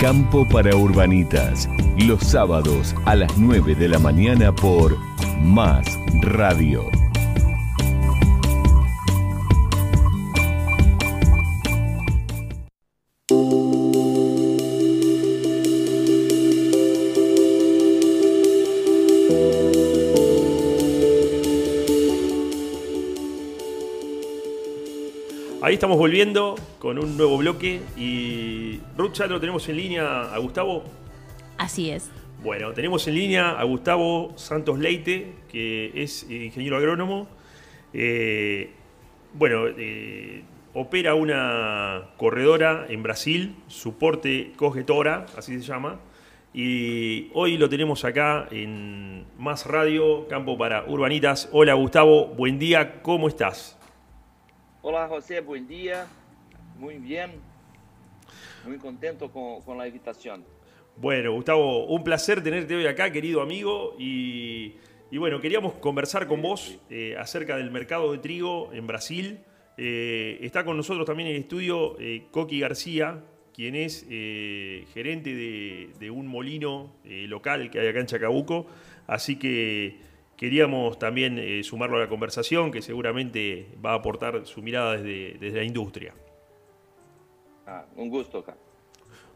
Campo para Urbanitas, los sábados a las 9 de la mañana por Más Radio. Ahí estamos volviendo con un nuevo bloque y Ruth ya lo tenemos en línea a Gustavo. Así es. Bueno, tenemos en línea a Gustavo Santos Leite, que es eh, ingeniero agrónomo. Eh, bueno, eh, opera una corredora en Brasil, Suporte Cogetora, así se llama. Y hoy lo tenemos acá en Más Radio, Campo para Urbanitas. Hola Gustavo, buen día, ¿cómo estás? Hola José, buen día. Muy bien. Muy contento con, la invitación. Bueno, Gustavo, un placer tenerte hoy acá, querido amigo. Y, bueno, queríamos conversar con vos eh, acerca del mercado de trigo en Brasil. Eh, está con nosotros también en el estudio eh, Coqui García, quien es gerente de, de, un molino local que hay acá en Chacabuco. Así que queríamos también eh, sumarlo a la conversación, que seguramente va a aportar su mirada desde, desde la industria. Ah, un gusto acá.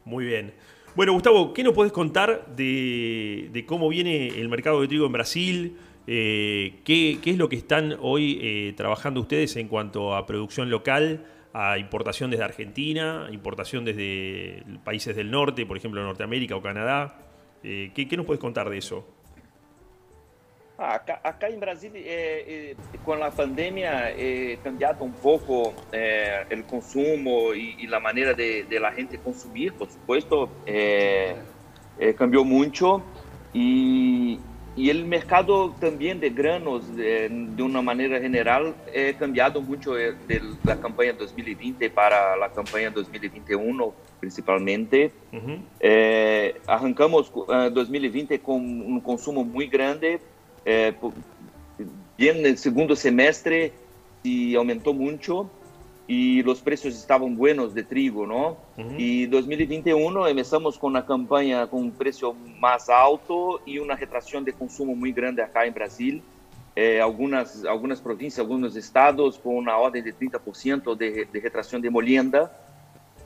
Muy bien. Bueno, Gustavo, ¿qué nos podés contar de, de cómo viene el mercado de trigo en Brasil? Eh, ¿qué, ¿qué, es lo que están hoy eh, trabajando ustedes en cuanto a producción local, a importación desde Argentina, importación desde países del norte, por ejemplo Norteamérica o Canadá? Eh, ¿qué, ¿Qué nos puedes contar de eso? Acá, acá, em Brasília, é, é, com a pandemia, é cambiado um pouco é, o consumo e, e, a maneira de, de a gente consumir, por supuesto, é, cambiou muito e, e o mercado também de granos, de, de uma maneira geral, é cambiado muito da campanha 2020 para a campanha 2021, principalmente. Uhum. arrancamos 2020 com um consumo muito grande eh, bien en el segundo semestre y aumentó mucho y los precios estaban buenos de trigo, ¿no? Uh -huh. Y 2021 empezamos con una campaña con un precio más alto y una retracción de consumo muy grande acá en Brasil. Eh, algunas, algunas provincias, algunos estados con una orden de 30% de, de retracción de molienda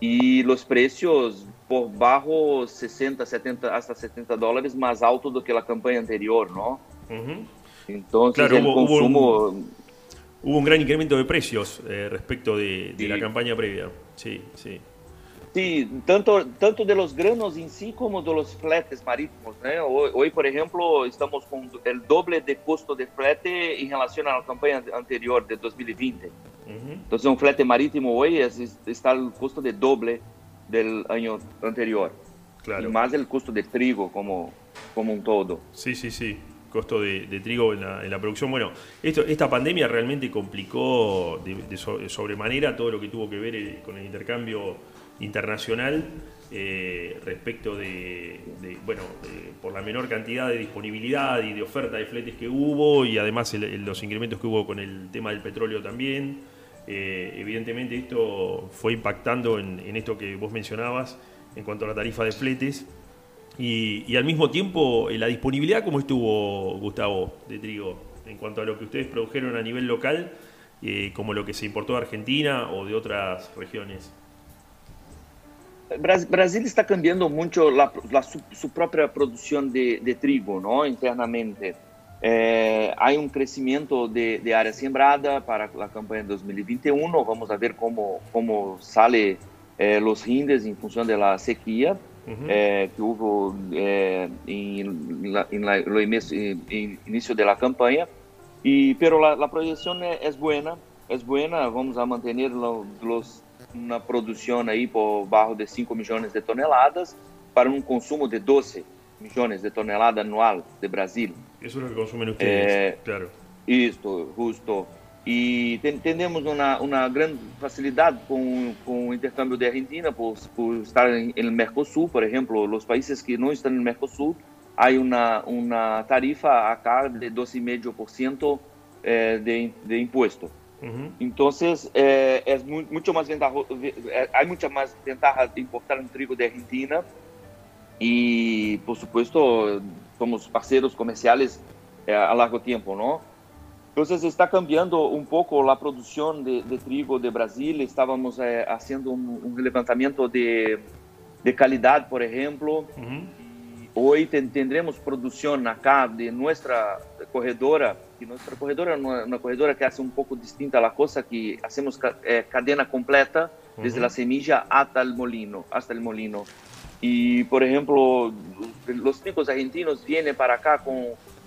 y los precios por bajo 60, 70, hasta 70 dólares más alto do que la campaña anterior, ¿no? Uh -huh. Entonces, claro, el hubo, consumo... Hubo un, hubo un, gran incremento de precios eh, respecto de, de sí. la campaña previa. Sí, sí. Sí, tanto, tanto de los granos en sí como de los fletes marítimos. ¿eh? Hoy, hoy, por ejemplo, estamos con el doble de costo de flete en relación a la campaña anterior de 2020. Uh -huh. Entonces, un flete marítimo hoy es, está el costo de doble del año anterior. Claro. Y más el costo de trigo como, como un todo. Sí, sí, sí costo de, trigo en la, producción. Bueno, esta pandemia realmente complicó de, sobremanera todo lo que tuvo que ver el, con el intercambio internacional eh, respecto de, bueno, por la menor cantidad de disponibilidad y de oferta de fletes que hubo y además los incrementos que hubo con el tema del petróleo también. Eh, evidentemente esto fue impactando en, en esto que vos mencionabas en cuanto a la tarifa de fletes. Y, y, al mismo tiempo, la disponibilidad, ¿cómo estuvo, Gustavo, de trigo? En cuanto a lo que ustedes produjeron a nivel local, eh, como lo que se importó de Argentina o de otras regiones. Brasil está cambiando mucho la, la, su, su, propia producción de, de trigo, ¿no? Internamente. Eh, hay un crecimiento de, de, área sembrada para la campaña 2021. Vamos a ver cómo, cómo sale eh, los rindes en función de la sequía. Uh -huh. eh, que hubo eh, en, la, en, la, en, en, inicio de la campaña. Y, pero la, la proyección es, es, buena, es buena. Vamos a mantener lo, los, una producción ahí por bajo de 5 millones de toneladas para un consumo de 12 millones de toneladas anual de Brasil. Eso es lo que consumen ustedes, eh, claro. Esto, justo. E temos uma, uma grande facilidade com, com o intercâmbio da Argentina por, por estar no Mercosul, por exemplo, os países que não estão no Mercosul, há uma, uma tarifa acá de 12,5% eh, de, de imposto. Uhum. Então, é, é muito mais ventajoso, é, há muita mais ventaja de importar um trigo da Argentina y por supuesto somos parceiros comerciales eh, a largo tiempo, ¿no? Entonces está cambiando un poco la producción de, de trigo de Brasil. Estábamos eh, haciendo un, un levantamiento de, de, calidad, por ejemplo. Uh -huh. Hoy ten, tendremos producción acá de nuestra corredora, y nuestra corredora es una, una, corredora que hace un poco distinta a la cosa, que hacemos ca, eh, cadena completa desde uh -huh. la semilla hasta el molino, hasta el molino. Y, por ejemplo, los trigos argentinos vienen para acá con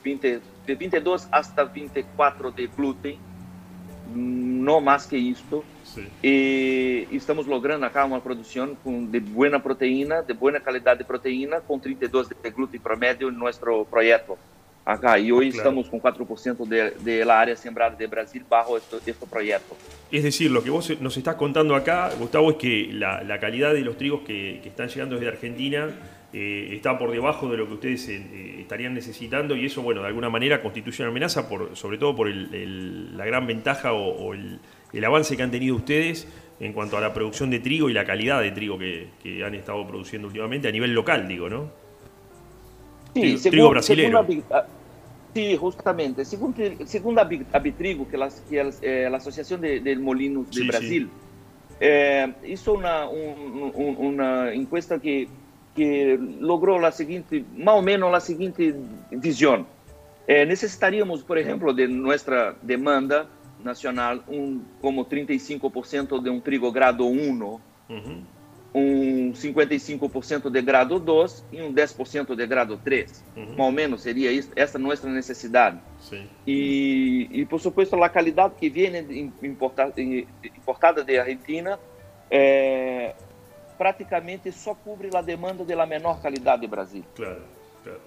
20, de 22 hasta 24 de gluten, no más que esto. Sí. Y estamos logrando acá una producción de buena proteína, de buena calidad de proteína, con 32 de gluten promedio en nuestro proyecto. Acá, y hoy claro. estamos con 4% de, de, la área sembrada de Brasil bajo este, este, proyecto. Es decir, lo que vos nos estás contando acá, Gustavo, es que la, la calidad de los trigos que, que, están llegando desde Argentina eh, está por debajo de lo que ustedes eh, estarían necesitando y eso, bueno, de alguna manera constituye una amenaza, por, sobre todo por el, el, la gran ventaja o, o el, el, avance que han tenido ustedes en cuanto a la producción de trigo y la calidad de trigo que, que han estado produciendo últimamente a nivel local, digo, ¿no? Sí, trigo, según, trigo brasileño. Sí, justamente. Según, según a Bitrigo, que, las, que eh, la Asociación de, de Molinos de Brasil, sí. eh, hizo una, un, un, una encuesta que, que logró la siguiente, más o menos la siguiente visión. Eh, necesitaríamos, por ejemplo, de nuestra demanda nacional, un, como 35% de un trigo grado 1, uh -huh um 55% de grado 2 e um 10% de grado 3. Uhum. Mais ou menos seria isso, essa nossa necessidade. Sim. E, por supuesto, a qualidade que vem importada, importada da Argentina é, praticamente só cobre a demanda da menor qualidade do Brasil. Claro, claro.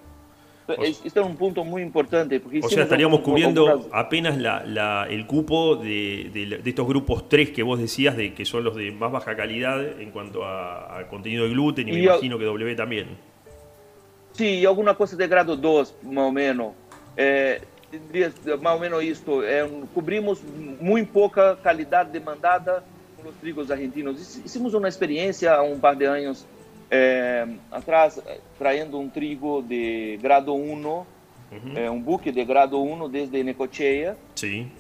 Esto es un punto muy importante. Porque o sea, estaríamos cubriendo apenas la, la, el cupo de, de, de, estos grupos 3 que vos decías, de que son los de más baja calidad en cuanto a, a contenido de gluten y, y me imagino que W también. Sí, y alguna cosa de grado 2, más o menos. Eh, más o menos esto. Eh, cubrimos muy poca calidad demandada los trigos argentinos. Hicimos una experiencia un par de años é, atrás traindo um trigo de grado 1, uhum. é, um buque de grado 1 desde Necochea. Sim,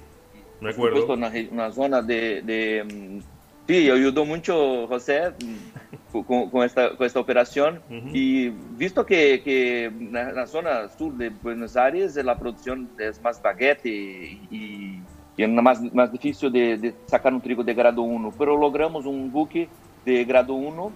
me acuerdo. Na, na zona de, de sí, ajudou muito José com, com, esta, com esta operação uhum. e visto que, que na, na, zona sul de Buenos Aires a produção é mais baguete e, e é mais, mais difícil de, de sacar um trigo de grado 1, mas logramos um buque de grado 1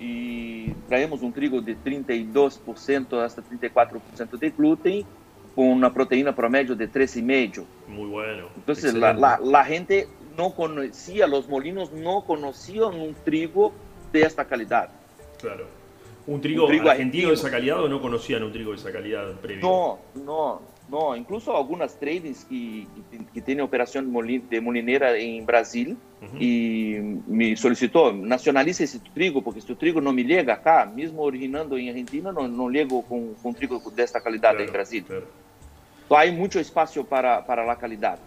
e traemos um trigo de 32% hasta 34% de gluten com uma proteína promédio de 13,5. Muy bueno. Entonces la, la, la, gente no conocía, los molinos no conocían un trigo de esta calidad. Claro. ¿Un trigo, un trigo argentino, argentino de esa calidad o no conocían un trigo de esa calidad previo? No, no. No, incluso algunas tradings que, que, que tienen operación de molinera en Brasil uh -huh. y me solicitó, nacionalice ese trigo, porque este trigo no me llega acá, mismo originando en Argentina, no, no llego con, con trigo de esta calidad claro, en Brasil. Claro. Entonces hay mucho espacio para, para la calidad.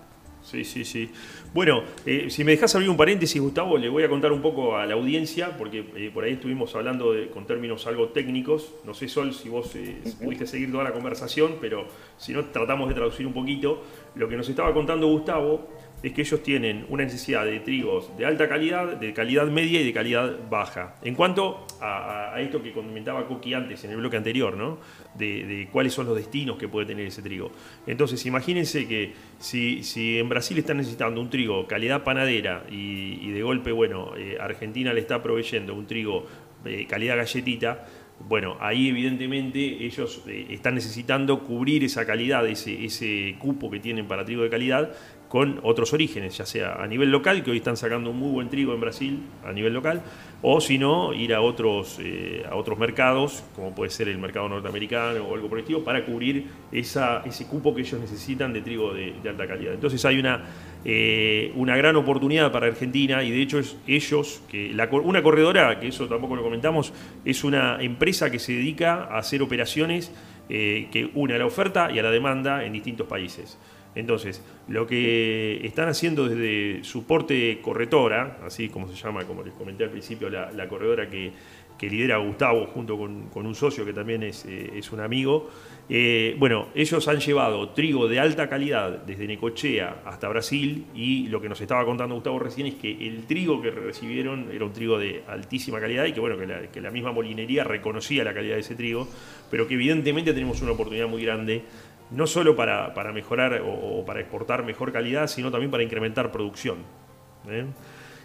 Sí, sí, sí. Bueno, eh, si me dejas abrir un paréntesis, Gustavo, le voy a contar un poco a la audiencia, porque eh, por ahí estuvimos hablando de, con términos algo técnicos. No sé, Sol, si vos eh, pudiste seguir toda la conversación, pero si no, tratamos de traducir un poquito. Lo que nos estaba contando Gustavo es que ellos tienen una necesidad de trigos de alta calidad, de calidad media y de calidad baja. En cuanto a, esto que comentaba Coqui antes, en el bloque anterior, ¿no? De, cuáles son los destinos que puede tener ese trigo. Entonces, imagínense que si, en Brasil están necesitando un trigo calidad panadera y, de golpe, bueno, eh, Argentina le está proveyendo un trigo eh, calidad galletita, bueno, ahí evidentemente ellos eh, están necesitando cubrir esa calidad, ese cupo que tienen para trigo de calidad, con otros orígenes, ya sea a nivel local, que hoy están sacando un muy buen trigo en Brasil a nivel local, o si no, ir a otros, eh, a otros mercados, como puede ser el mercado norteamericano o algo por el estilo, para cubrir ese cupo que ellos necesitan de trigo de, de alta calidad. Entonces hay una, eh, una gran oportunidad para Argentina y de hecho es ellos, que la, una corredora, que eso tampoco lo comentamos, es una empresa que se dedica a hacer operaciones eh, que une a la oferta y a la demanda en distintos países. Entonces, lo que están haciendo desde soporte corretora, así como se llama, como les comenté al principio, la, la corredora que, que lidera Gustavo junto con, un socio que también es, eh, un amigo. Eh, bueno, ellos han llevado trigo de alta calidad desde Necochea hasta Brasil y lo que nos estaba contando Gustavo recién es que el trigo que recibieron era un trigo de altísima calidad y que bueno, que la, misma molinería reconocía la calidad de ese trigo, pero que evidentemente tenemos una oportunidad muy grande no solo para, mejorar o, para exportar mejor calidad, sino también para incrementar producción. ¿eh?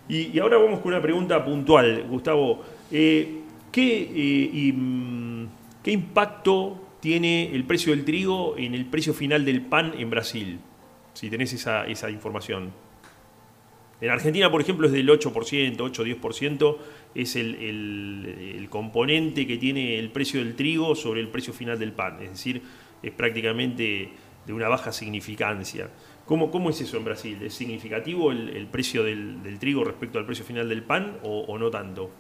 Y, ahora vamos con una pregunta puntual, Gustavo. Eh, ¿qué, mm, ¿Qué impacto tiene el precio del trigo en el precio final del pan en Brasil? Si tenés esa, esa información. En Argentina, por ejemplo, es del 8%, 8-10%, es el, el, componente que tiene el precio del trigo sobre el precio final del pan. Es decir, es prácticamente de una baja significancia. ¿Cómo, cómo es eso en Brasil? ¿Es significativo el, precio del, trigo respecto al precio final del pan o, no tanto?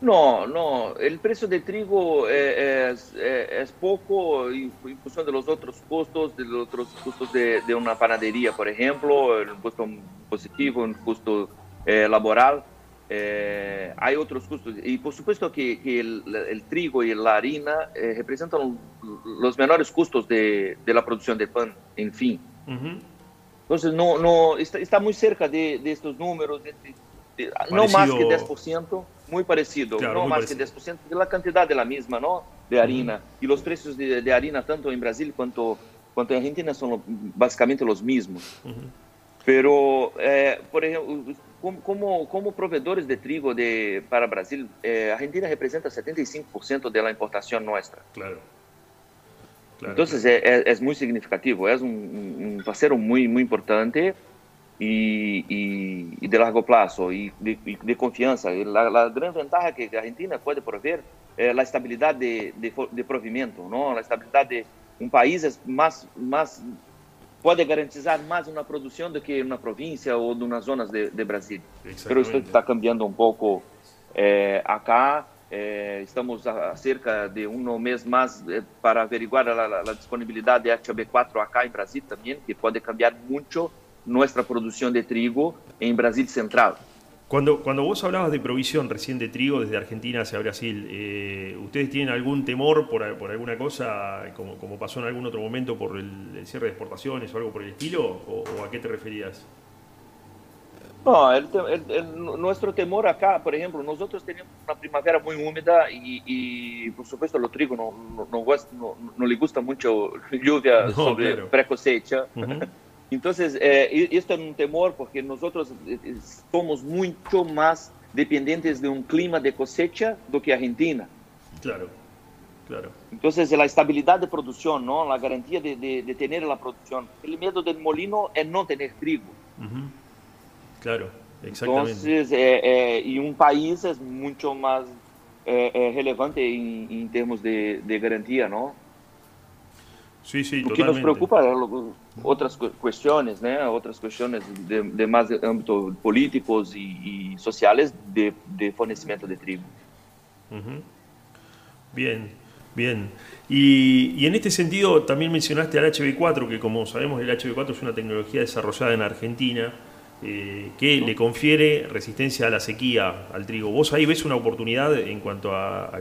No, no, el precio del trigo eh, eh, es, poco en función de los otros costos, de los otros costos de, una panadería, por ejemplo, el costo positivo, un costo eh, laboral. Eh, hay otros costos y por supuesto que, el, trigo y la harina eh, representan los menores costos de, la producción de pan, en fin. Entonces, no, no, está, muy cerca de, estos números, no más que 10%, muy parecido, no más que 10% de la cantidad de la misma, ¿no? De harina. Y los precios de, harina, tanto en Brasil cuanto, cuanto en Argentina, son básicamente los mismos. Pero, eh, por ejemplo, como, como, proveedores de trigo de, para Brasil, eh, Argentina representa 75% de la importación nuestra. Claro. Entonces Es, muy significativo, es un, parcero muy, muy importante y, de largo plazo y de, confianza. La, la, gran ventaja que Argentina puede proveer es la estabilidad de, de, provimiento, ¿no? la estabilidad de un país es más, más pode garantizar mais uma produção do que uma província ou nas zonas de, de Brasil. Mas isso está cambiando um pouco é, acá. É, estamos a cerca de um mês mais é, para averiguar a, a disponibilidade de HB4 acá em Brasil também, que pode cambiar muito nossa produção de trigo em Brasil Central. Cuando, cuando vos hablabas de provisión recién de trigo desde Argentina hacia Brasil, eh, ¿ustedes tienen algún temor por, por alguna cosa, como, como, pasó en algún otro momento por el, cierre de exportaciones o algo por el estilo? ¿O, a qué te referías? No, el, nuestro temor acá, por ejemplo, nosotros tenemos una primavera muy húmeda y, por supuesto los trigo no, no, no, le gusta mucho lluvia sobre pre-cosecha. Entonces, eh, esto es un temor porque nosotros eh, eh, somos mucho más dependientes de un clima de cosecha do que Argentina. Claro, claro. Entonces, la estabilidad de producción, ¿no? la garantía de, de, tener la producción. El miedo del molino es no tener trigo. Claro, exactamente. Entonces, eh, y un país es mucho más relevante en, en, términos de, de garantía, ¿no? Sí, sí, Lo que nos preocupa otras cuestiones, ¿no? otras cuestiones de, de más de ámbito políticos y, y sociales de, de, fornecimiento de trigo. Bien, bien. Y, y, en este sentido también mencionaste al HB4, que como sabemos el HB4 es una tecnología desarrollada en Argentina eh, que le confiere resistencia a la sequía al trigo. ¿Vos ahí ves una oportunidad en cuanto a,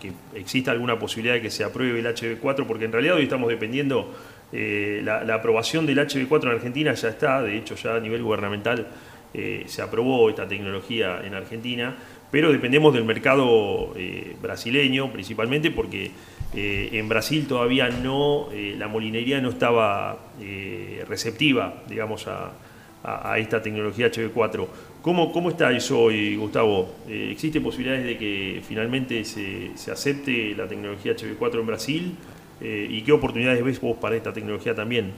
que exista alguna posibilidad de que se apruebe el HB4? Porque en realidad hoy estamos dependiendo, eh, la, aprobación del HB4 en Argentina ya está, de hecho ya a nivel gubernamental eh, se aprobó esta tecnología en Argentina, pero dependemos del mercado brasileño principalmente porque en Brasil todavía no, la molinería no estaba receptiva, digamos, a a, esta tecnología HB4. ¿Cómo, ¿Cómo, está eso hoy, Gustavo? Eh, ¿Existen posibilidades de que finalmente se, se, acepte la tecnología HB4 en Brasil? Eh, ¿Y qué oportunidades ves vos para esta tecnología también?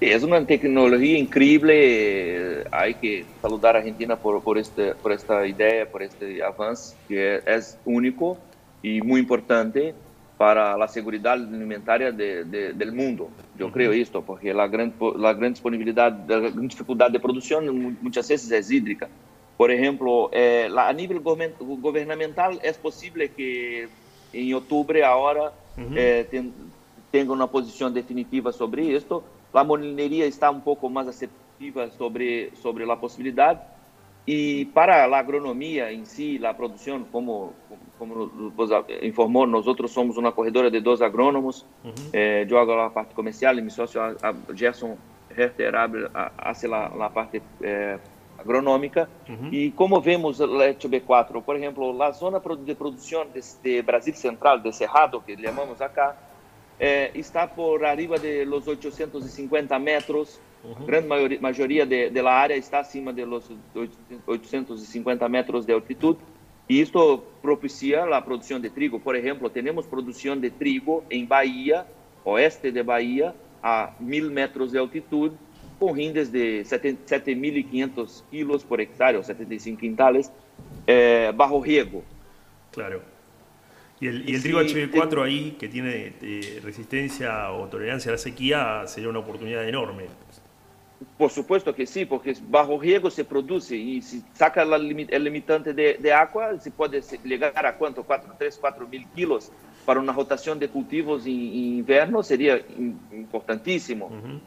Sí, es una tecnología increíble. Hay que saludar a Argentina por, por, este, por esta idea, por este avance, que es único y muy importante para la seguridad alimentaria de, de, del mundo. Yo uh -huh. creo esto, porque la gran, la gran disponibilidad, la gran dificultad de producción muchas veces es hídrica. Por ejemplo, eh, la, a nivel gubernamental es posible que en octubre ahora uh -huh. eh, ten, tenga una posición definitiva sobre esto. La molinería está un poco más aceptiva sobre, sobre la posibilidad, Y para la agronomía en sí, la producción, como, como informó, nosotros somos una corredora de dos agrónomos. Eh, yo hago la parte comercial y mi socio Gerson Herter hace la, la parte eh, agronômica. Uhum. E como vemos o HB4, por exemplo, a zona de produção de, de Brasil Central, de Cerrado, que chamamos acá, eh, está por arriba de los 850 metros. Uhum. Grande maioria, maioria de, de la área está acima de los 850 metros de altitude. E isto propicia a produção de trigo. Por exemplo, temos produção de trigo em Bahia, oeste de Bahia, a mil metros de altitude, com rindes de 7.500 kilos por hectare, o 75 quintales, eh, bajo riego. Claro. Y el, y el trigo HB4 ahí, que tiene eh, resistencia o tolerancia a la sequía, sería una oportunidad enorme. Por supuesto que sí, porque bajo riego se produce y si saca el limitante de, de, agua, se puede llegar a cuánto, 4, 3, 4 mil kilos para una rotación de cultivos en, en invierno, sería importantísimo. Uh -huh.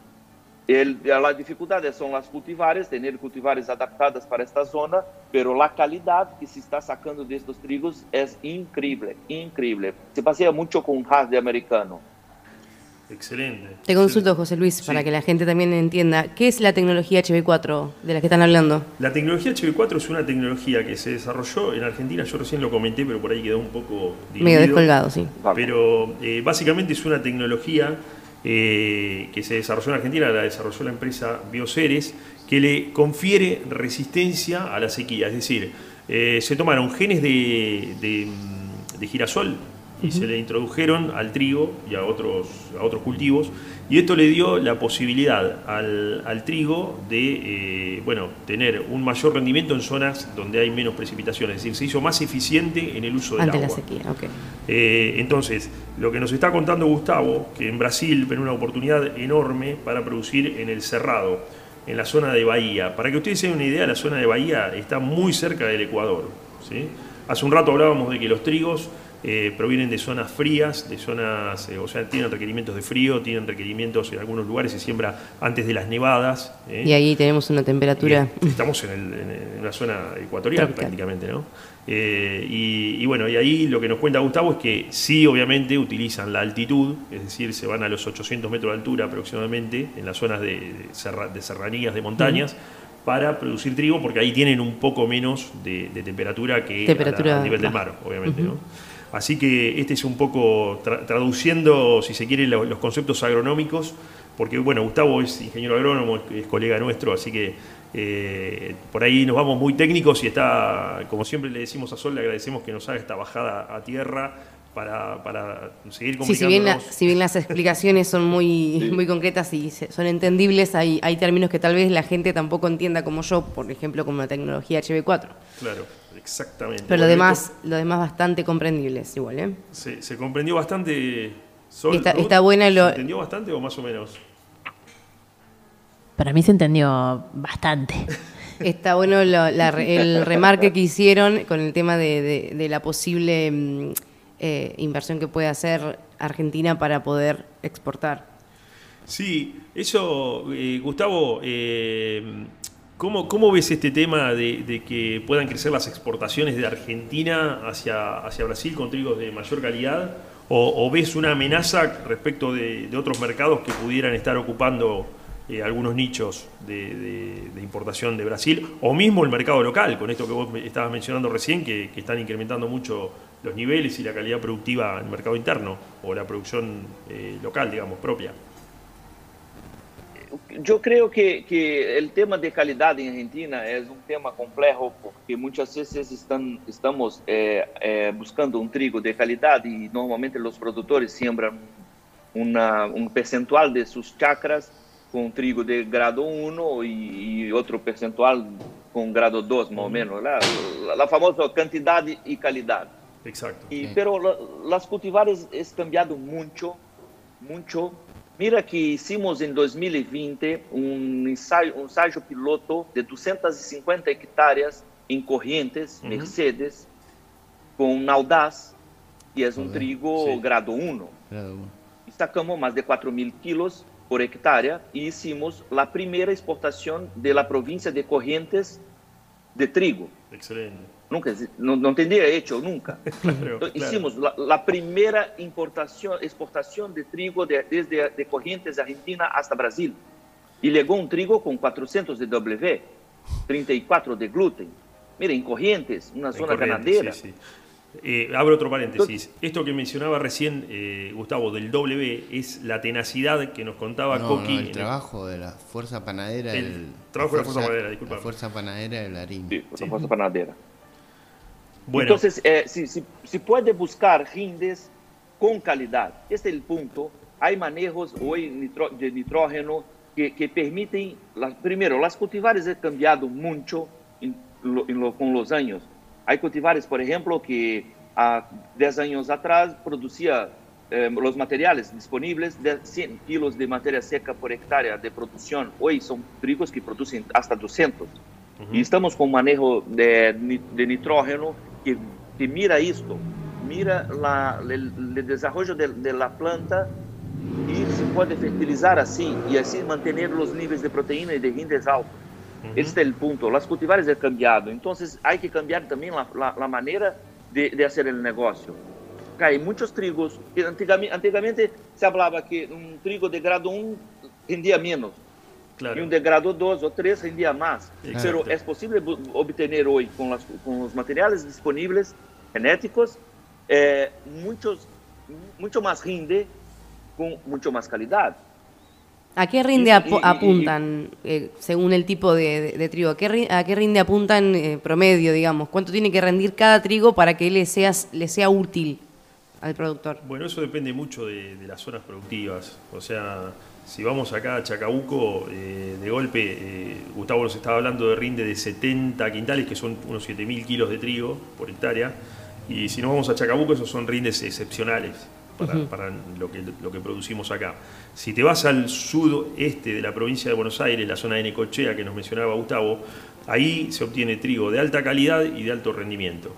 El, a dificuldade são as cultivares, ter cultivares adaptadas para esta zona, pero a qualidade que se está sacando destes trigos é incrível, incrível. Se pasea muito com hard americano. Excelente. Te consulto, José Luis, sí. para que la gente también entienda. ¿Qué es la tecnología HB4 de la que están hablando? La tecnología HB4 es una tecnología que se desarrolló en Argentina. Yo recién lo comenté, pero por ahí quedó un poco dividido. Medio descolgado, sí. Pero eh, básicamente es una tecnología eh, que se desarrolló en Argentina, la desarrolló la empresa Bioceres, que le confiere resistencia a la sequía. Es decir, eh, se tomaron genes de, de girasol y se le introdujeron al trigo y a otros, a otros cultivos. Y esto le dio la posibilidad al, al trigo de eh, bueno, tener un mayor rendimiento en zonas donde hay menos precipitaciones. Es decir, se hizo más eficiente en el uso del Ante agua. la sequía, okay. eh, entonces, lo que nos está contando Gustavo, que en Brasil ven una oportunidad enorme para producir en el Cerrado, en la zona de Bahía. Para que ustedes se den una idea, la zona de Bahía está muy cerca del Ecuador. ¿sí? Hace un rato hablábamos de que los trigos eh, provienen de zonas frías, de zonas, eh, o sea, tienen requerimientos de frío, tienen requerimientos en algunos lugares, se siembra antes de las nevadas. ¿eh? Y ahí tenemos una temperatura. Y estamos en, el, en, una zona ecuatorial Tropical. prácticamente, ¿no? Y, y, bueno, y ahí lo que nos cuenta Gustavo es que sí, obviamente, utilizan la altitud, es decir, se van a los 800 metros de altura aproximadamente, en las zonas de, de, serra, de serranías, de montañas. Para producir trigo, porque ahí tienen un poco menos de, de temperatura que temperatura a, la, a nivel del mar, obviamente. Uh -huh. ¿no? Así que este es un poco tra traduciendo, si se quiere, los, los conceptos agronómicos, porque bueno, Gustavo es ingeniero agrónomo, es, colega nuestro, así que eh, por ahí nos vamos muy técnicos y está, como siempre le decimos a Sol, le agradecemos que nos haga esta bajada a tierra para, para seguir comunicándonos. Sí, si bien, la, si bien las explicaciones son muy, sí. muy concretas y son entendibles, hay, hay términos que tal vez la gente tampoco entienda como yo, por ejemplo, como la tecnología HB4. Claro. Exactamente. Pero lo demás, lo demás bastante comprendibles igual, ¿eh? Se, se comprendió bastante. Sol, está, está buena lo... ¿Se entendió bastante o más o menos? Para mí se entendió bastante. Está bueno lo, la, el remarque que hicieron con el tema de, de, de la posible eh, inversión que puede hacer Argentina para poder exportar. Sí, eso, eh, Gustavo, eh, ¿Cómo, ¿Cómo, ves este tema de, que puedan crecer las exportaciones de Argentina hacia, hacia Brasil con trigos de mayor calidad? ¿O, ves una amenaza respecto de, otros mercados que pudieran estar ocupando eh, algunos nichos de, importación de Brasil? O mismo el mercado local, con esto que vos estabas mencionando recién, que, que están incrementando mucho los niveles y la calidad productiva en el mercado interno o la producción eh, local, digamos, propia. Eu creio que, que o tema de qualidade em Argentina é um tema complexo porque muitas vezes estão, estamos é, é, buscando um trigo de qualidade e normalmente os produtores sembram uma, um percentual de suas chacras com trigo de grado 1 e, e outro percentual com grado 2, mais ou menos, a, a famosa quantidade e qualidade. Exato. E, pero as cultivares é cambiado muito, muito Mira que hicimos em 2020 um ensaio, um ensaio piloto de 250 hectares em Corrientes, uhum. Mercedes, com Naudaz, que é um trigo Sim. grado 1. Grado 1. Sacamos mais de 4 mil quilos por hectare e hicimos a primeira exportação da província de Corrientes de trigo. Excelente. Nunca, no, no tendría hecho nunca. Claro, Entonces, claro. Hicimos la, la primera importación, exportación de trigo de- desde de Corrientes, Argentina, hasta Brasil. Y llegó un trigo con 400 de W, 34 de gluten. Miren, Corrientes, una En zona Corrientes, ganadera. sí, sí. Eh, abro otro paréntesis. Esto que mencionaba recién eh, Gustavo del W es la tenacidad que nos contaba No, Coqui. no, en el trabajo de la fuerza panadera. El trabajo de la fuerza panadera, disculpa. La fuerza panadera del harina. Sí, Sí. la fuerza panadera. Bueno, Entonces, eh, si, si- si puede buscar rindes con calidad. Este es el punto. Hay manejos hoy nitro- de nitrógeno que, que permiten, las- primero, las cultivares han cambiado mucho en en lo- con los años. Hay cultivares, por ejemplo, que a 10 años atrás producía eh, los materiales disponibles de 100 kilos de materia seca por hectárea de producción. Hoy son trigos que producen hasta 200. Y estamos con manejo de, de nitrógeno que, que mira esto, mira la, el, el desarrollo de, de la planta y se puede fertilizar así y así mantener los niveles de proteína y de rindes altos. Este es el punto. Las cultivares han cambiado, entonces hay que cambiar también la, la- la manera de, de hacer el negocio. Hay muchos trigos, antigamente, antigamente se hablaba que un trigo de grado 1 rendía menos, claro. y un de grado 2 o 3 rendía más. Exacto. Pero es posible obtener hoy con, las- con los materiales disponibles genéticos eh, muchos, mucho más rinde con mucho más calidad. ¿A qué rinde y- apuntan eh, según el tipo de, de- de trigo? ¿A qué, a qué rinde apuntan eh, promedio, digamos? ¿Cuánto tiene que rendir cada trigo para que le sea, le sea útil al productor? Bueno, eso depende mucho de, de las zonas productivas. O sea, si vamos acá a Chacabuco, eh, de golpe, eh, Gustavo nos estaba hablando de rinde de 70 quintales, que son unos 7.000 kilos de trigo por hectárea. Y si nos vamos a Chacabuco, esos son rindes excepcionales para, para lo, que, lo que producimos acá. Si te vas al sudeste de la provincia de Buenos Aires, la zona de Necochea que nos mencionaba Gustavo, ahí se obtiene trigo de alta calidad y de alto rendimiento.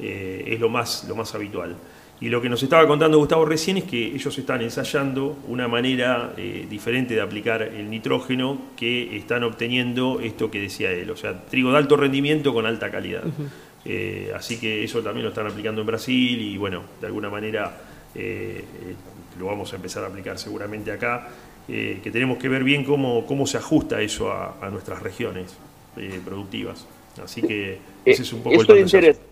Eh, es lo más, lo más habitual. Y lo que nos estaba contando Gustavo recién es que ellos están ensayando una manera eh, diferente de aplicar el nitrógeno que están obteniendo esto que decía él, o sea, trigo de alto rendimiento con alta calidad. Eh, así que eso también lo están aplicando en Brasil y bueno, de alguna manera eh, eh, lo vamos a empezar a aplicar seguramente acá, eh, que tenemos que ver bien cómo, cómo se ajusta eso a, a nuestras regiones eh, productivas. Así que ese es un poco el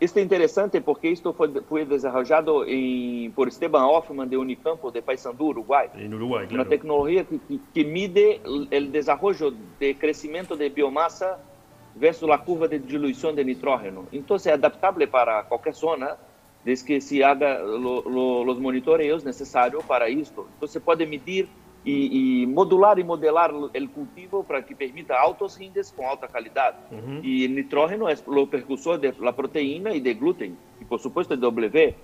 esto, es pantallazo. interes- esto es interesante porque esto fue, fue desarrollado en- por Esteban Hoffman de Unicampo de Paysandú, Uruguay. En Uruguay, Una claro. tecnología que, que- que mide el- el desarrollo de crecimiento de biomasa versus la curva de dilución de nitrógeno. Entonces es adaptable para cualquier zona, desde que se haga lo- lo- los monitoreos necesarios para esto. Entonces se puede medir y, y modular y modelar el cultivo para que permita altos rindes con alta calidad. Ujú. Y el nitrógeno es lo precursor de la proteína y de gluten, y por supuesto el W.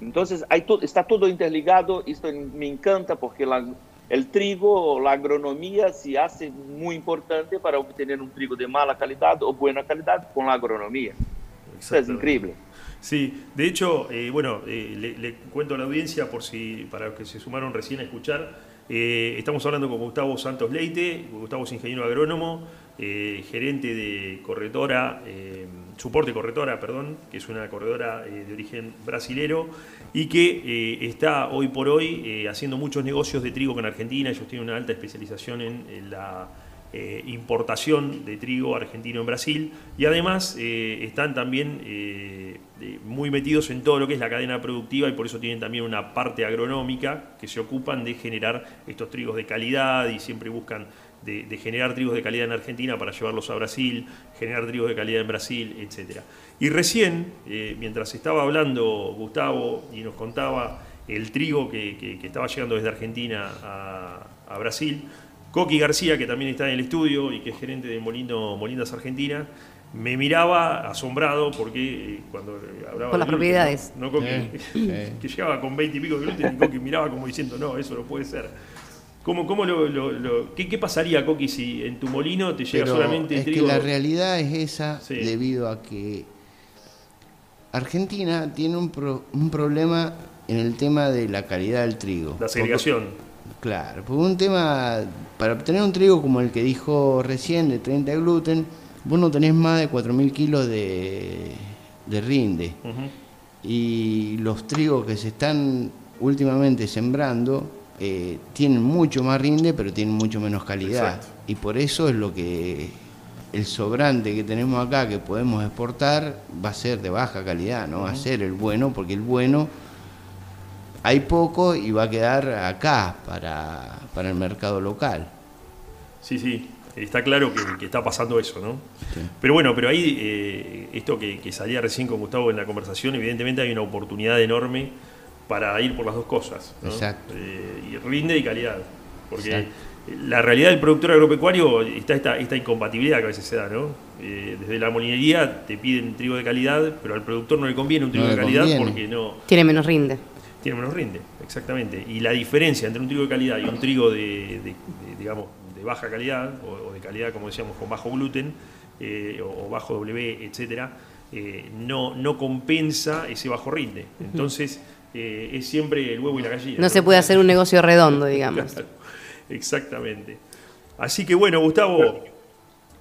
Entonces hay to- está todo interligado, esto me encanta porque la- el trigo, la agronomía se hace muy importante para obtener un trigo de mala calidad o buena calidad con la agronomía. Eso es increíble. Sí, de hecho, eh, bueno, eh, le, le cuento a la audiencia por si para los que se sumaron recién a escuchar. Eh, estamos hablando con Gustavo Santos Leite, Gustavo es ingeniero agrónomo, eh, gerente de corredora, eh, soporte corredora, perdón, que es una corredora de origen brasilero y que está hoy por hoy haciendo muchos negocios de trigo con Argentina. Ellos tienen una alta especialización en, la importación de trigo argentino en Brasil y además están también de- muy metidos en todo lo que es la cadena productiva y por eso tienen también una parte agronómica que se ocupan de generar estos trigos de calidad y siempre buscan de, generar trigos de calidad en Argentina para llevarlos a Brasil, generar trigos de calidad en Brasil, etc. Y recién, eh, mientras estaba hablando Gustavo y nos contaba el trigo que, estaba llegando desde Argentina a, Brasil, Coqui García, que también está en el estudio y que es gerente de Molino, Argentina, me miraba asombrado porque eh, cuando hablaba Por de las gluten, propiedades. ¿no? No, que llegaba con 20 y pico de gluten y Coqui miraba como diciendo, no, eso no puede ser. ¿Cómo, cómo lo, lo- lo- qué, qué pasaría, Coqui, si en tu molino te llega Pero solamente es trigo? que la realidad es esa Sí. debido a que Argentina tiene un, pro- un problema en el tema de la calidad del trigo. La segregación. Porque- claro, por un tema, para obtener un trigo como el que dijo recién de 30 gluten, vos no tenés más de 4.000 kilos de, de rinde. Y los trigos que se están últimamente sembrando eh, tienen mucho más rinde, pero tienen mucho menos calidad. Exacto. Y por eso es lo que el sobrante que tenemos acá, que podemos exportar, va a ser de baja calidad, no va a ser el bueno, porque el bueno hay poco y va a quedar acá para, para el mercado local. Sí, sí, está claro que, que está pasando eso, ¿no? Pero bueno, pero ahí, eh, esto que, que salía recién con Gustavo en la conversación, evidentemente hay una oportunidad enorme para ir por las dos cosas. ¿no? Exacto. Eh, y rinde y calidad. Porque Exacto. la realidad del productor agropecuario está esta, esta incompatibilidad que a veces se da, ¿no? Eh, desde la molinería te piden trigo de calidad, pero al productor no le conviene un trigo No de calidad conviene. porque no, Tiene menos rinde. tiene menos rinde, exactamente. Y la diferencia entre un trigo de calidad y un trigo de, de- de, digamos, baja calidad, o, o de calidad, como decíamos, con bajo gluten, eh, o, o bajo W, etcétera, eh, no, no compensa ese bajo rinde. Entonces, eh, es siempre el huevo y la gallina. No se puede hacer un negocio redondo, digamos. Claro, Exactamente. Así que bueno, Gustavo,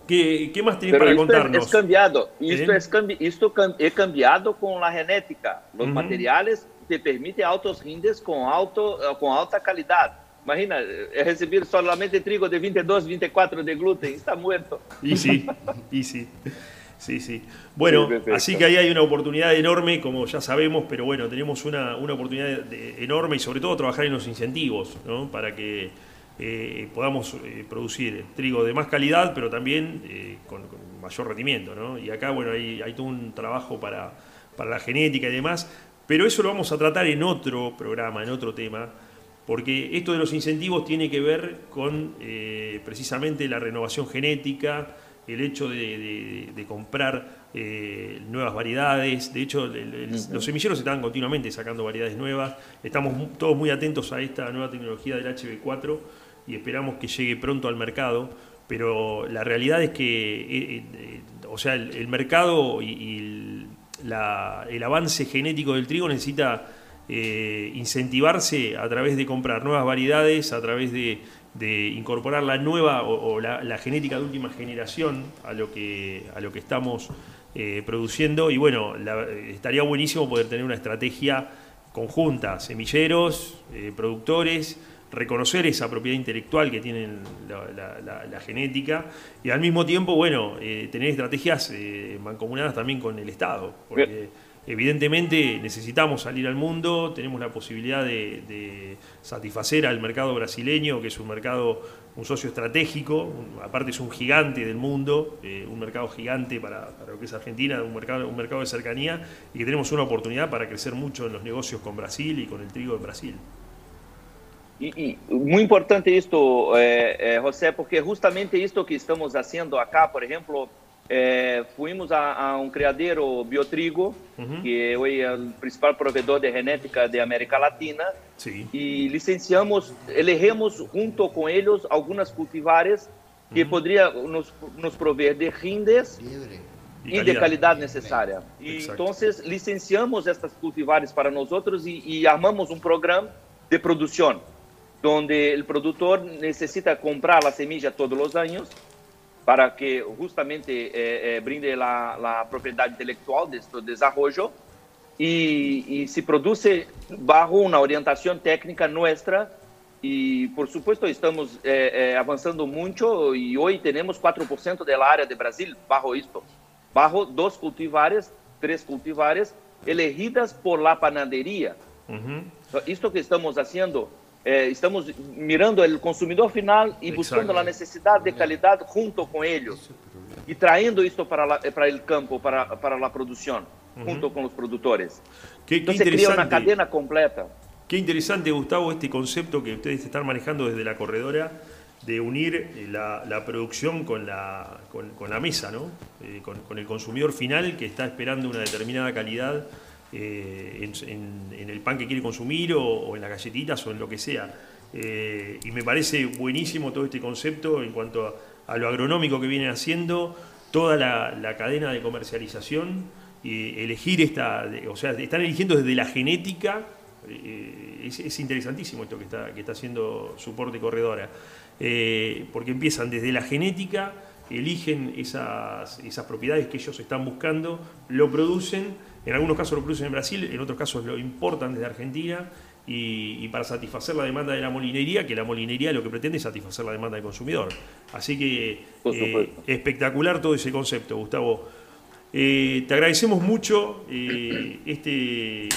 ¿qué, qué más tenés Pero para isto é, contarnos? é cambiado. Isto, Hein? é, cambi- isto cam- é cambiado com a genética. Os Uhum. materiais te permitem altos rindes com, alto, eh, com alta qualidade. Imagina, é receber solamente trigo de 22, 24 de glúten. Está muerto. Y sí, y sí. Sí, sí. Bueno, Sí, así que ahí hay una oportunidad enorme, como ya sabemos, pero bueno, tenemos una, una oportunidad de- enorme y sobre todo trabajar en los incentivos, ¿no? Para que eh, podamos eh, producir trigo de más calidad, pero también eh, con, con mayor rendimiento, ¿no? Y acá, bueno, hay, hay todo un trabajo para, para la genética y demás, pero eso lo vamos a tratar en otro programa, en otro tema, porque esto de los incentivos tiene que ver con eh, precisamente la renovación genética, el hecho de, de- de comprar eh, nuevas variedades. De hecho, el- el- los semilleros están continuamente sacando variedades nuevas. Estamos todos muy atentos a esta nueva tecnología del HB4 y esperamos que llegue pronto al mercado. Pero la realidad es que, eh, o sea, el, el mercado y, y la- el avance genético del trigo necesita eh, incentivarse a través de comprar nuevas variedades, a través de, incorporar la nueva o, la, genética de última generación a lo que, a lo que estamos eh, produciendo. Y bueno, la- estaría buenísimo poder tener una estrategia conjunta, semilleros, eh, productores, reconocer esa propiedad intelectual que tienen la, la- la- la genética y al mismo tiempo, bueno, eh, tener estrategias eh, mancomunadas también con el Estado, porque evidentemente necesitamos salir al mundo, tenemos la posibilidad de, de satisfacer al mercado brasileño, que es un mercado, un socio estratégico, aparte es un gigante del mundo, eh, un mercado gigante para, lo que es Argentina, un mercado, un mercado de cercanía, y que tenemos una oportunidad para crecer mucho en los negocios con Brasil y con el trigo en Brasil. E, e muito importante isto, é, é, José, porque justamente isto que estamos fazendo acá, por exemplo, é, fomos a, a um criadeiro biotrigo, que hoje é o principal provedor de genética de América Latina, Sí. e licenciamos, elegemos junto com eles algumas cultivares que poderiam nos, nos prover de rindes Liebre. Y e de qualidade necessária. E então licenciamos estas cultivares para nós outros e, e armamos um programa de produção, onde o produtor necessita comprar a semilla todos os anos para que justamente eh, eh, brinde a, a propriedade intelectual deste desenvolvimento e, e se produz bajo uma orientação técnica nossa e por supuesto estamos eh, eh, avançando muito e hoje temos 4% da área de Brasil bajo isto bajo dos cultivares três cultivares elegidas por la panadería Ujú. isto que estamos fazendo eh, estamos mirando o consumidor final e buscando Exacto. a necessidade de qualidade junto com eles e traindo isto para la, para o campo para para a produção junto com os produtores Qué, qué então se cria uma interesante. cadena completa Qué interesante, Gustavo, este concepto que ustedes están manejando desde la corredora de unir eh, la, la producción con la, con, con la mesa, ¿no? Eh, con, con el consumidor final que está esperando una determinada calidad eh, en, el pan que quiere consumir o, en las galletitas o en lo que sea. Eh, y me parece buenísimo todo este concepto en cuanto a, lo agronómico que vienen haciendo, toda la, cadena de comercialización, y elegir esta, o sea, están eligiendo desde la genética eh, es, es interesantísimo esto que está, que está haciendo Soporte Corredora, porque empiezan desde la genética eligen esas, esas propiedades que ellos están buscando, lo producen, en algunos casos lo producen en Brasil, en otros casos lo importan desde Argentina y, para satisfacer la demanda de la molinería, que la molinería lo que pretende es satisfacer la demanda del consumidor. Así que eh, espectacular todo ese concepto, Gustavo. Eh, te agradecemos mucho eh, este,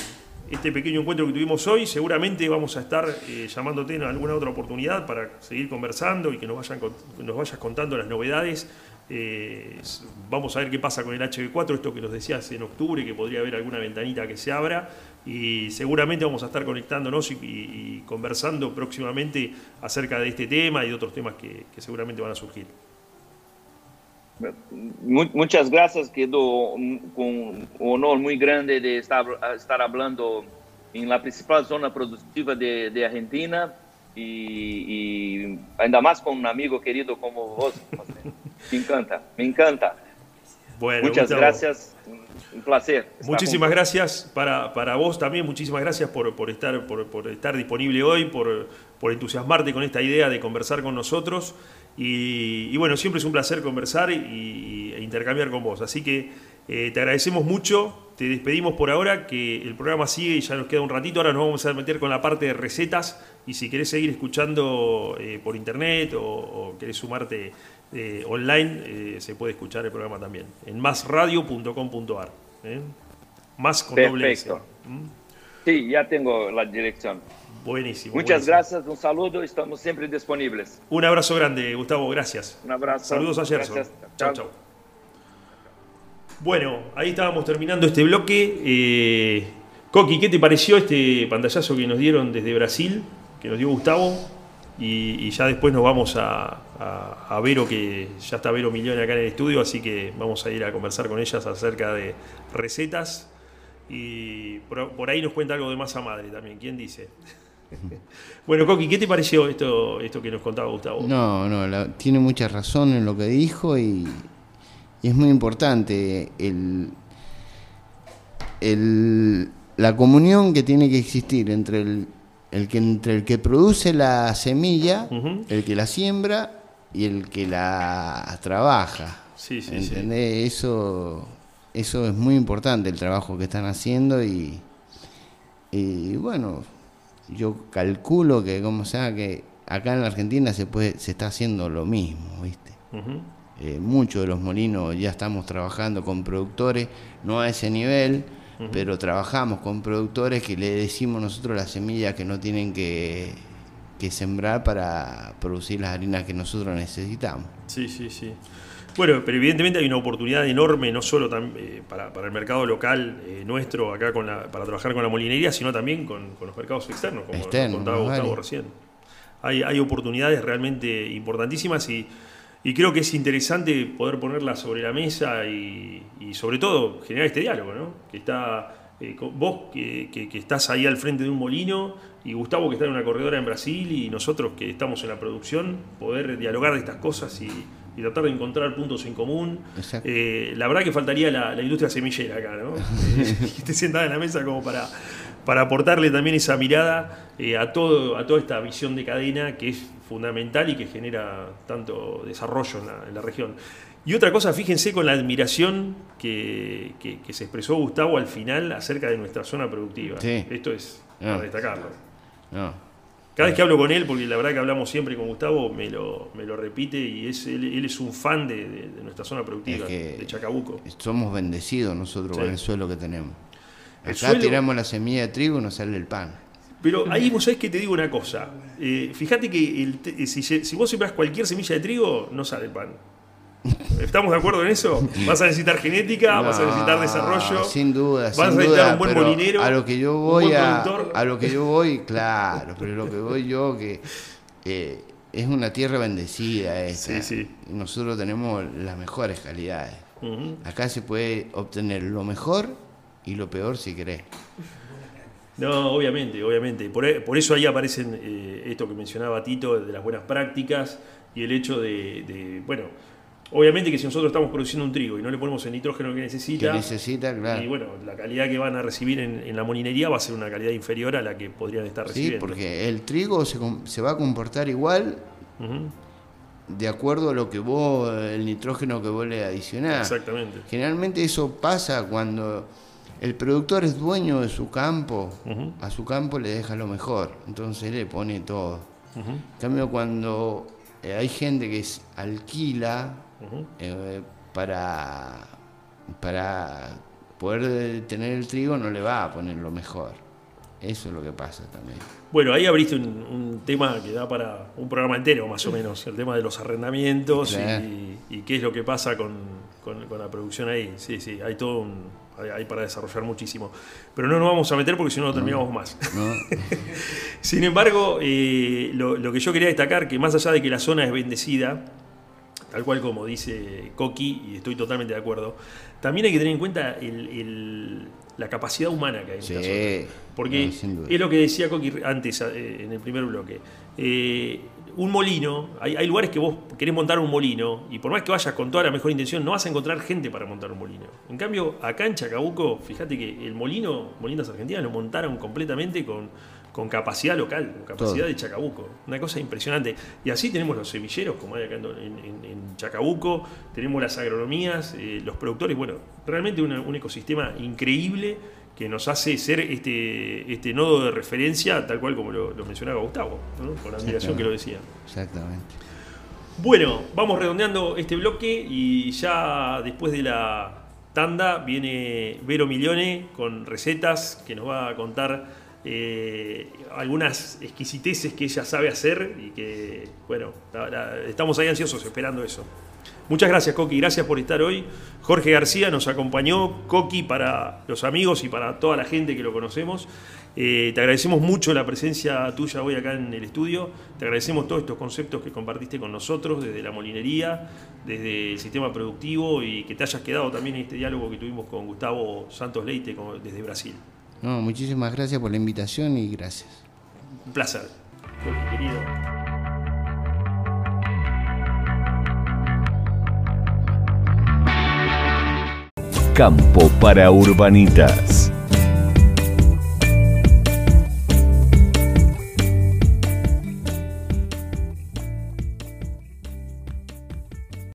este pequeño encuentro que tuvimos hoy. Seguramente vamos a estar llamándote en alguna otra oportunidad para seguir conversando y que nos, vayan, nos vayas contando las novedades eh, vamos a ver qué pasa con el HB4, esto que nos decías en octubre, que podría haber alguna ventanita que se abra y seguramente vamos a estar conectándonos y, conversando próximamente acerca de este tema y de otros temas que, seguramente van a surgir. Muchas gracias, quedó con un honor muy grande de estar, estar hablando en la principal zona productiva de, de Argentina y, ainda más con un amigo querido como vos. Me encanta, me encanta. Bueno, Muchas gracias, un placer. Muchísimas gracias para, para, vos también, muchísimas gracias por, por estar, por, por, estar disponible hoy, por, por, entusiasmarte con esta idea de conversar con nosotros. Y, bueno, siempre es un placer conversar y, e intercambiar con vos. Así que eh, te agradecemos mucho, te despedimos por ahora, que el programa sigue y ya nos queda un ratito. Ahora nos vamos a meter con la parte de recetas y si querés seguir escuchando eh, por internet o, o querés sumarte eh, online eh, se puede escuchar el programa también en másradio.com.ar. ¿eh? Más con doble S. ¿Mm? Sí, ya tengo la dirección. Buenísimo. Muchas gracias, un saludo, estamos siempre disponibles. Un abrazo grande, Gustavo, gracias. Un abrazo. Saludos a Gerson. Chao, chao. Bueno, ahí estábamos terminando este bloque. Coqui, ¿qué te pareció este pantallazo que nos dieron desde Brasil, que nos dio Gustavo? Y, ya después nos vamos a, a, Vero, que ya está Vero Millón acá en el estudio, así que vamos a ir a conversar con ellas acerca de recetas. Y por, ahí nos cuenta algo de masa madre también, ¿quién dice? bueno, Coqui, ¿qué te pareció esto, esto que nos contaba Gustavo? No, no, tiene mucha razón en lo que dijo y, es muy importante el, el, la comunión que tiene que existir entre el el que, entre el que produce la semilla, el que la siembra y el que la trabaja. Sí, sí, ¿Entendés? Eso, eso es muy importante, el trabajo que están haciendo y, y bueno, yo calculo que como sea que acá en la Argentina se puede se está haciendo lo mismo, ¿viste? Eh, muchos de los molinos ya estamos trabajando con productores, no a ese nivel, pero trabajamos con productores que le decimos nosotros las semillas que no tienen que, sembrar para producir las harinas que nosotros necesitamos. Sí, sí, sí. Bueno, pero evidentemente hay una oportunidad enorme, no solo eh, para, el mercado local eh, nuestro, acá con la, para trabajar con la molinería, sino también con, los mercados externos, como contaba Gustavo recién. Hay, hay oportunidades realmente importantísimas y y creo que es interesante poder ponerla sobre la mesa y, sobre todo generar este diálogo, ¿no? Que está eh, vos que, estás ahí al frente de un molino y Gustavo que está en una corredora en Brasil y nosotros que estamos en la producción, poder dialogar de estas cosas y, tratar de encontrar puntos en común. Eh, la verdad que faltaría la, industria semillera acá, ¿no? que esté sentada en la mesa como para, para aportarle también esa mirada eh, a, todo, a toda esta visión de cadena que es fundamental y que genera tanto desarrollo en la, región. Y otra cosa, fíjense con la admiración que, se expresó Gustavo al final acerca de nuestra zona productiva. Esto es para destacarlo. Cada vez que hablo con él, porque la verdad que hablamos siempre con Gustavo, me lo, me lo repite y es, él, es un fan de, nuestra zona productiva, de Chacabuco. Somos bendecidos nosotros con el suelo que tenemos. Acá tiramos la semilla de trigo y nos sale el pan. Pero ahí vos sabés que te digo una cosa. Eh, fíjate que eh, si, vos sembrás cualquier semilla de trigo, no sale pan. ¿Estamos de acuerdo en eso? Vas a necesitar genética, vas a necesitar desarrollo. Sin duda, vas a necesitar un buen molinero. A lo que yo voy a, a, lo que yo voy, claro, pero lo que voy yo que eh, es una tierra bendecida esta. Sí, sí. Nosotros tenemos las mejores calidades. Acá se puede obtener lo mejor y lo peor si querés. No, obviamente, obviamente. Por, e, eso ahí aparecen eh, esto que mencionaba Tito, de las buenas prácticas y el hecho de, bueno, obviamente que si nosotros estamos produciendo un trigo y no le ponemos el nitrógeno que necesita, necesita claro. y bueno, la calidad que van a recibir en, la molinería va a ser una calidad inferior a la que podrían estar recibiendo. Sí, porque el trigo se, va a comportar igual de acuerdo a lo que vos, el nitrógeno que vos le adicionás. Exactamente. Generalmente eso pasa cuando el productor es dueño de su campo, a su campo le deja lo mejor, entonces le pone todo. Ujú, En cambio, cuando eh, hay gente que es- alquila eh, para, para poder tener el trigo, no le va a poner lo mejor. Eso es lo que pasa también. Bueno, ahí abriste un, un tema que da para un programa entero, más o menos, el tema de los arrendamientos Claro. y, y qué es lo que pasa con, con- con la producción ahí. Sí, sí, hay todo un, hay, para desarrollar muchísimo. Pero no nos vamos a meter porque si no, no terminamos más. ¿no? Sin embargo, eh, lo, lo que yo quería destacar, que más allá de que la zona es bendecida, tal cual como dice Coqui, y estoy totalmente de acuerdo, también hay que tener en cuenta el- el- la capacidad humana que hay en esta Sí, zona. Porque no, es lo que decía Coqui antes, eh, en el primer bloque. Eh, un molino, hay, hay lugares que vos querés montar un molino, y por más que vayas con toda la mejor intención, no vas a encontrar gente para montar un molino. En cambio, acá en Chacabuco, fíjate que el molino, Molinas Argentinas, lo montaron completamente con, con capacidad local, con capacidad Todo. de Chacabuco. Una cosa impresionante. Y así tenemos los semilleros, como hay acá en, en- en Chacabuco, tenemos las agronomías, eh, los productores, bueno, realmente una- un ecosistema increíble que nos hace ser este, este nodo de referencia, tal cual como lo, lo mencionaba Gustavo, ¿no? con la admiración que lo decía. Exactamente. Bueno, vamos redondeando este bloque y ya después de la tanda viene Vero Milione con recetas que nos va a contar eh, algunas exquisiteces que ella sabe hacer y que, bueno, la- la- estamos ahí ansiosos esperando eso. Muchas gracias, Coqui, gracias por estar hoy. Jorge García nos acompañó, Coqui para los amigos y para toda la gente que lo conocemos. Eh, te agradecemos mucho la presencia tuya hoy acá en el estudio. Te agradecemos todos estos conceptos que compartiste con nosotros, desde la molinería, desde el sistema productivo y que te hayas quedado también en este diálogo que tuvimos con Gustavo Santos Leite desde Brasil. No, muchísimas gracias por la invitación y gracias. Un placer, Coqui, querido. Campo para Urbanitas.